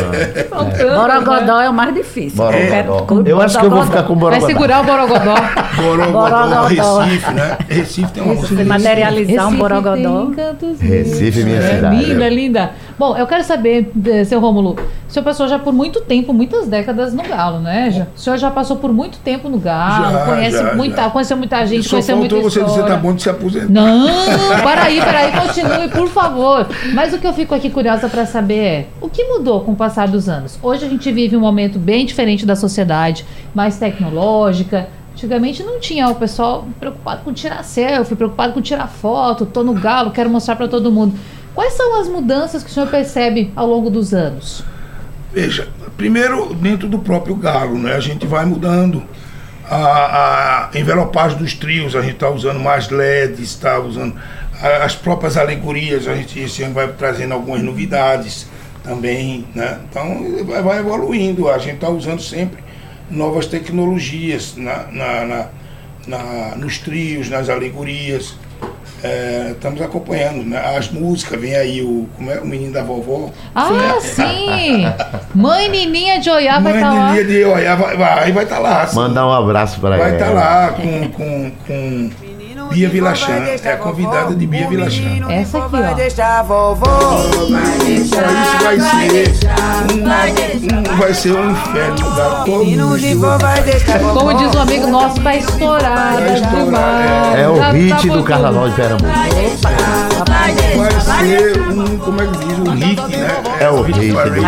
Faltando, Borogodó é o mais difícil. Borogodó. Eu acho que eu vou ficar com Vai Borogodó. segurar o Borogodó. Borogodó, Borogodó. Recife, né? Recife tem uma música. de materializar um Recife borogodó. tem cantos Recife, minha cidade. Linda, linda. Bom, eu quero saber, eh, seu Rômulo, o senhor passou já por muito tempo, muitas décadas no Galo, né? Já- O senhor já passou por muito tempo no Galo, Já, conhece já, muita, já. conheceu muita gente, Só conheceu muita faltou você dizer, tá bom de se aposentar. Não, para aí, para aí, continue, por favor. Mas o que eu fico aqui curiosa para saber é o que mudou com o passar dos anos? Hoje a gente vive um momento bem diferente da sociedade, mais tecnológica. Antigamente não tinha o pessoal preocupado com tirar selfie, preocupado com tirar foto, tô no galo, quero mostrar para todo mundo. Quais são as mudanças que o senhor percebe ao longo dos anos? Veja, primeiro dentro do próprio galo, né? A gente vai mudando. A, a envelopagem dos trios, a gente está usando mais LEDs, está usando as próprias alegorias, a gente esse ano vai trazendo algumas novidades também, né? Então vai, vai evoluindo, a gente está usando sempre novas tecnologias na, na- na- na- nos trios, nas alegorias. É, estamos acompanhando, né? As músicas, vem aí o, como é, o menino da vovó. Ah, sim! Mãe Nininha de Oiá vai Mãe estar lá. de dia de olhar, vai estar vai, vai tá lá. Mandar um abraço para Vai ela. estar lá com, com, com Bia Vilachan. É a convidada de Bia Vilachan. Essa aqui, ó. Deixa a vovó. Então isso vai ser um, um- vai ser um inferno da todo vai deixar. Como diz um amigo nosso, tá estourada Vai estourar, demais. É o hit tá do Carnaval de Pernambuco. Vai ser um, como é que diz, um hit, né? É o hit vai do ver.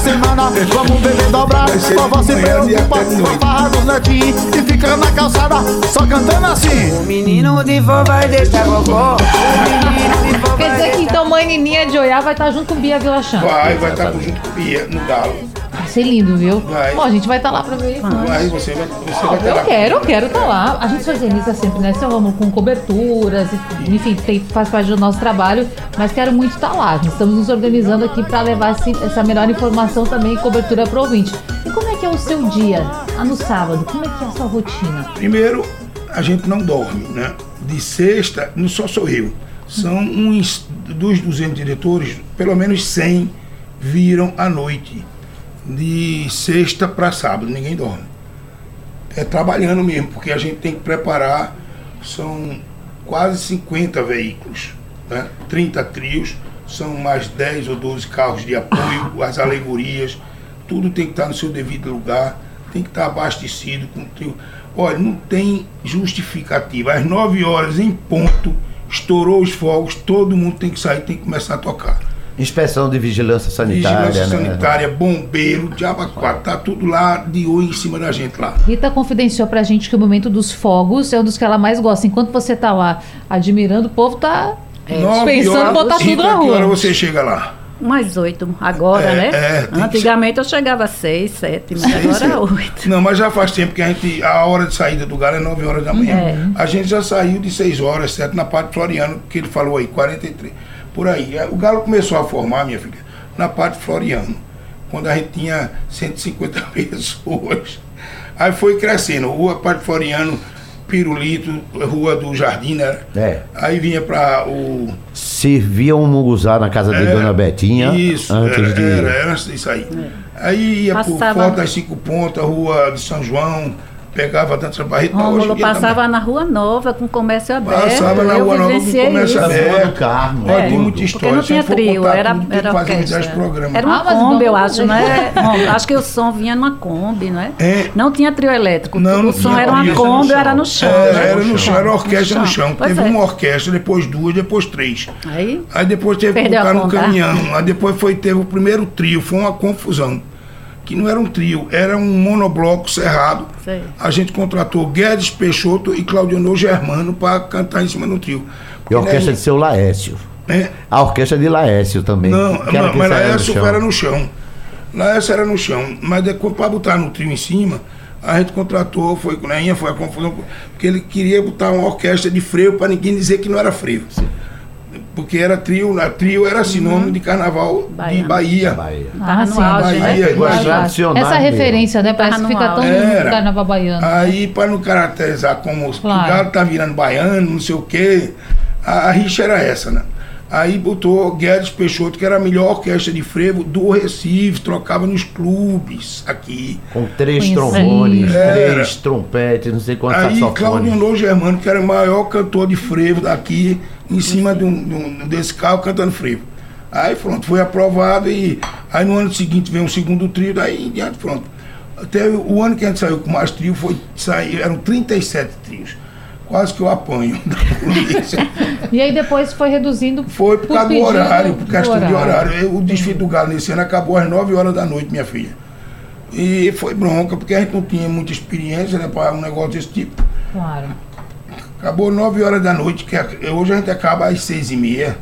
Semana, vamos beber dobrado. Vovó se preocupa com a farra dos netinhos e fica na calçada só cantando assim. O menino de vó vai deixar vovó. O menino de vó Quer dizer que então Mãe Nininha de Oiá vai estar junto com Bia Vilachan. Vai, vai estar junto com Bia no galo. Vai ser lindo, viu? Vai. Bom, a gente vai estar lá pra ver isso. Aí você vai, você vai ter Eu lá. quero, eu quero estar lá. A gente se organiza sempre, né, seu Romulo, com coberturas, enfim, tem, faz parte do nosso trabalho, mas quero muito estar lá. Nós Estamos nos organizando aqui para levar esse- essa melhor informação também e cobertura para o ouvinte. E como é que é o seu dia, lá no sábado? Como é que é a sua rotina? Primeiro, a gente não dorme, né? De sexta, não só sou eu. São uns dos 200 diretores, pelo menos 100 viram à noite. De sexta para sábado, ninguém dorme. É trabalhando mesmo, porque a gente tem que preparar, são quase 50 veículos, né? 30 trios, são mais 10 ou 12 carros de apoio, as alegorias, tudo tem que estar no seu devido lugar, tem que estar abastecido com trio. Olha, não tem justificativa. Às 9 horas em ponto, estourou os fogos, todo mundo tem que sair, tem que começar a tocar. Inspeção de vigilância sanitária, Vigilância né? sanitária, bombeiro, diabo quatro, tá tudo lá de olho em cima da gente lá. Rita confidenciou pra gente que o momento dos fogos é um dos que ela mais gosta. Enquanto você tá lá admirando, o povo tá Nove pensando botar tudo na Que hora rua. você chega lá? Umas oito agora, É, né? é, Antigamente eu chegava às seis, sete, mas agora é oito. Não, mas já faz tempo que a gente. A hora de saída do galo é 9 horas da manhã. É. A gente já saiu de 6 horas, 7 na parte Floriano, que ele falou aí, 43. Por aí. O galo começou a formar, minha filha, na parte Floriano, quando a gente tinha 150 pessoas. Aí foi crescendo, rua parte Floriano, Pirulito, Rua do Jardim, né? É. Aí vinha para o. Servia um munguzá na casa de É, Dona Betinha Isso, antes era, de. era, era antes disso aí. Aí ia por Passava- Forte das Cinco Pontas, Rua de São João, pegava barretas. hoje em Rômulo passava também. na Rua Nova com comércio aberto. Passava na eu Rua Nova com comércio isso. aberto. Rua do Carmo, é. tem muita Porque história. não se tinha eu trio, contar era, tudo, era que fazer uns orquestra. 10 programas. Era uma Ah, Kombi, eu vamos- acho, né? Acho que o som vinha numa Kombi, não é? É. Não tinha trio elétrico. Não, o não som tinha era uma Kombi, era no chão. É, né? era no chão, era orquestra no chão. Teve é. uma orquestra, depois duas, depois três. Aí, Aí depois teve que colocar no caminhão. Aí depois foi, teve o primeiro trio, foi uma confusão. Que não era um trio, era um monobloco cerrado. Sei. A gente contratou Guedes Peixoto e Claudionor Germano para cantar em cima do trio. E a orquestra de seu Laércio. É, A orquestra de Laércio também. Não, mas Laércio era no chão. Laércio era no chão. Mas para botar no trio em cima, a gente contratou, foi com Neinha, foi a confusão, porque ele queria botar uma orquestra de freio para ninguém dizer que não era freio. Porque era trio, a trio era sinônimo de carnaval de. Bahia. Bahia. tava no sim, auge, né? Bahia, Essa referência, né? Parece que fica tão auge. no Era. carnaval baiano. Aí, para não caracterizar como Claro. o galo tá virando baiano, não sei o quê, a, a rixa era essa, né? Aí botou Guedes Peixoto, que era a melhor orquestra de frevo do Recife, trocava nos clubes aqui. Com três Conheci. trombones, Era. três trompetes, não sei quantos Aí. Claudio Nô Germano, que era o maior cantor de frevo daqui, em cima de um, de um- desse carro cantando frevo. Aí pronto, foi aprovado e aí no ano seguinte veio um segundo trio, daí em diante pronto. Até o ano que a gente saiu com mais trio foi sair, eram 37 trios. Quase que eu apanho da polícia. E aí depois foi reduzindo. Foi por causa do horário, por questão de horário. O desfile do Galo nesse ano acabou às 9 horas da noite, minha filha. E foi bronca, porque a gente não tinha muita experiência né, para um negócio desse tipo. Claro. Acabou 9 horas da noite, que a- hoje a gente acaba às 6 e meia.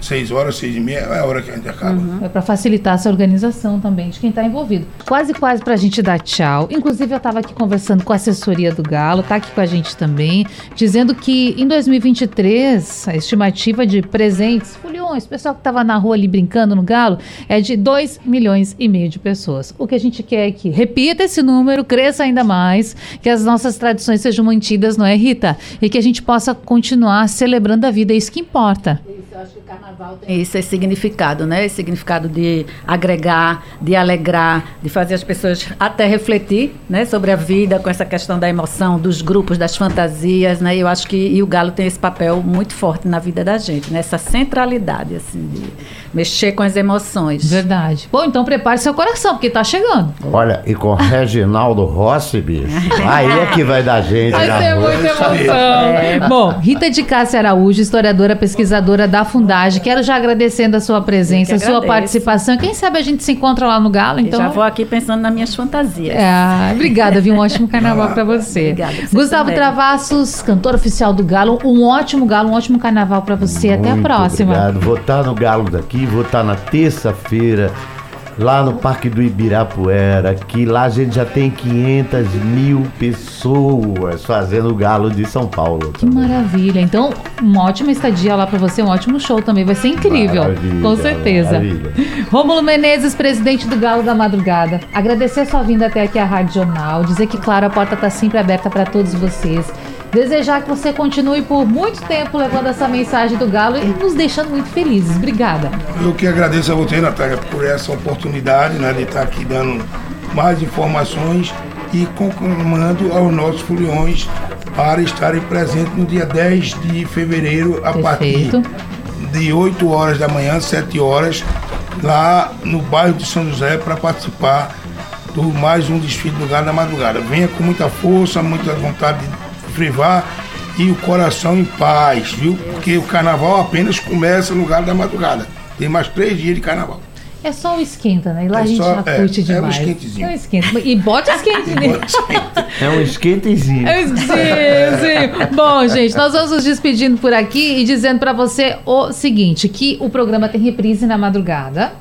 6 horas, 6 e meia é a hora que a gente acaba. É para facilitar essa organização também de quem está envolvido. Quase, quase para a gente dar tchau. Inclusive, eu estava aqui conversando com a assessoria do Galo, tá aqui com a gente também, dizendo que em 2023 a estimativa de presentes, fulhões, pessoal que estava na rua ali brincando no Galo, é de 2 milhões e meio de pessoas. O que a gente quer é que repita esse número, cresça ainda mais, que as nossas tradições sejam mantidas, não é, Rita? E que a gente possa continuar celebrando a vida, é isso que importa. Isso, eu acho que o carnaval tem isso, esse significado, né? Esse significado de agregar, de alegrar, de fazer as pessoas até refletir, né? Sobre a vida, com essa questão da emoção, dos grupos, das fantasias, né? Eu acho que e o Galo tem esse papel muito forte na vida da gente, nessa centralidade, assim, de mexer com as emoções. Verdade. Bom, então prepare seu coração, porque tá chegando. Olha, e com Reginaldo Rossi, bicho. Aí é que vai dar gente Vai ter rua. muita emoção. Bom, Rita de Cássia Araújo, historiadora, pesquisadora da Fundagem. Quero já agradecendo a sua presença, a Eu sua participação. Quem sabe a gente se encontra lá no Galo, Eu então. já vou aqui pensando nas minhas fantasias. É, obrigada, viu? Um ótimo carnaval pra você. Obrigada, Gustavo também. Travassos, cantor oficial do Galo, um ótimo Galo, um ótimo carnaval pra você. Até a Muito próxima. Obrigado. Vou estar no Galo daqui, vou estar na terça-feira lá no Parque do Ibirapuera, que lá a gente já tem 500 mil pessoas fazendo o Galo de São Paulo. Que maravilha. Então, uma ótima estadia lá pra você, um ótimo show também. Vai ser incrível. Maravilha, com certeza. maravilha. Rômulo Menezes, presidente do Galo da Madrugada. Agradecer a sua vinda até aqui à Rádio Jornal. Dizer que, claro, a porta está sempre aberta para todos vocês. Desejar que você continue por muito tempo levando essa mensagem do Galo e nos deixando muito felizes. Obrigada. Eu que agradeço a você, Natália, por essa oportunidade né, de estar aqui dando mais informações e conclamando aos nossos foliões para estarem presentes no dia 10 de fevereiro, a Perfeito. partir de 8 horas da manhã, 7 horas, lá no bairro de São José, para participar do mais um desfile do Galo da Madrugada. Venha com muita força, muita vontade de privar e o coração em paz, viu? Porque o carnaval apenas começa no Galo da Madrugada. Tem mais três dias de carnaval. É só o esquenta, né? E lá É a gente só- já é, curte é um demais. esquentezinho. É um esquenta. E bota esquente nele. É um esquentezinho. É Sim, sim. Bom, gente, nós vamos nos despedindo por aqui e dizendo pra você o seguinte, que o programa tem reprise na madrugada,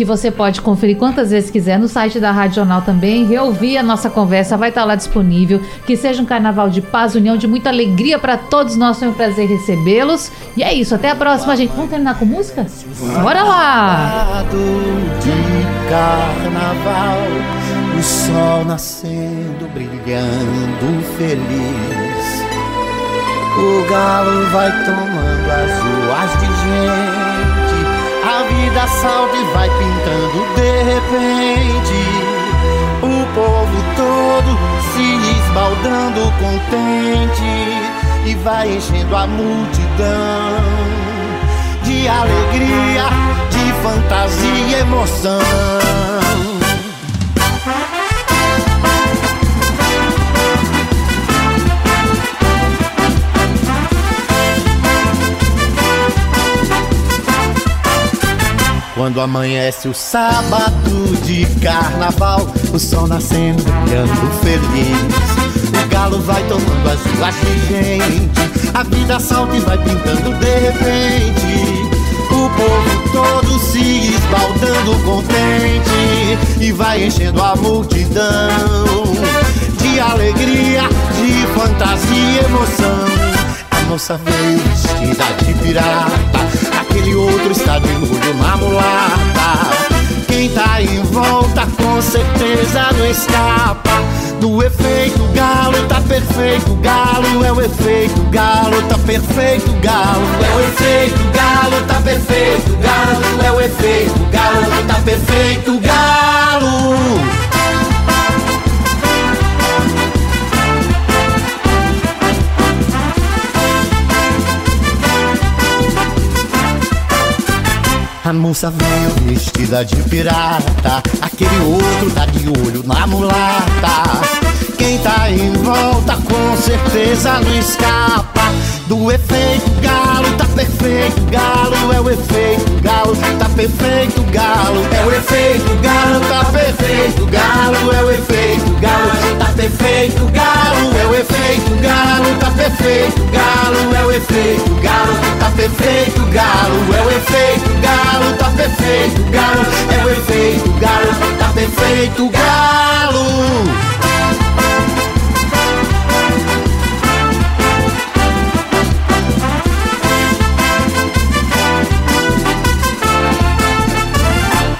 que você pode conferir quantas vezes quiser no site da Rádio Jornal também, reouvir a nossa conversa, vai estar lá disponível. Que seja um carnaval de paz, união, de muita alegria pra todos nós, foi um prazer recebê-los. E é isso, até a próxima, gente. Vamos terminar com música? Bora lá! De carnaval, o sol nascendo, brilhando feliz. O galo vai tomando as ruas de gente, a vida salta e vai pintando de repente. O povo todo se esbaldando contente e vai enchendo a multidão de alegria, de fantasia e emoção. Quando amanhece o sábado de carnaval, o sol nascendo, brilhando feliz. O galo vai tomando as ruas de gente, a vida salta e vai pintando de repente. O povo todo se esbaldando contente e vai enchendo a multidão de alegria, de fantasia e emoção. A moça veio vestida de pirata, aquele outro está de olho na mulata. Quem tá em volta com certeza não escapa do efeito galo, tá perfeito galo, é o efeito galo, tá perfeito galo, é o efeito galo, tá perfeito galo, é o efeito galo, tá perfeito galo. A moça veio vestida de pirata, aquele outro tá de olho na mulata. Quem tá em volta com certeza não escapa do efeito galo, tá perfeito galo, é o efeito galo, tá perfeito galo, é o efeito galo, tá perfeito galo, é o efeito galo, tá perfeito galo, é o efeito galo, tá perfeito galo, é o efeito galo, tá perfeito galo, é o efeito galo, tá perfeito galo, é o efeito galo, tá perfeito galo.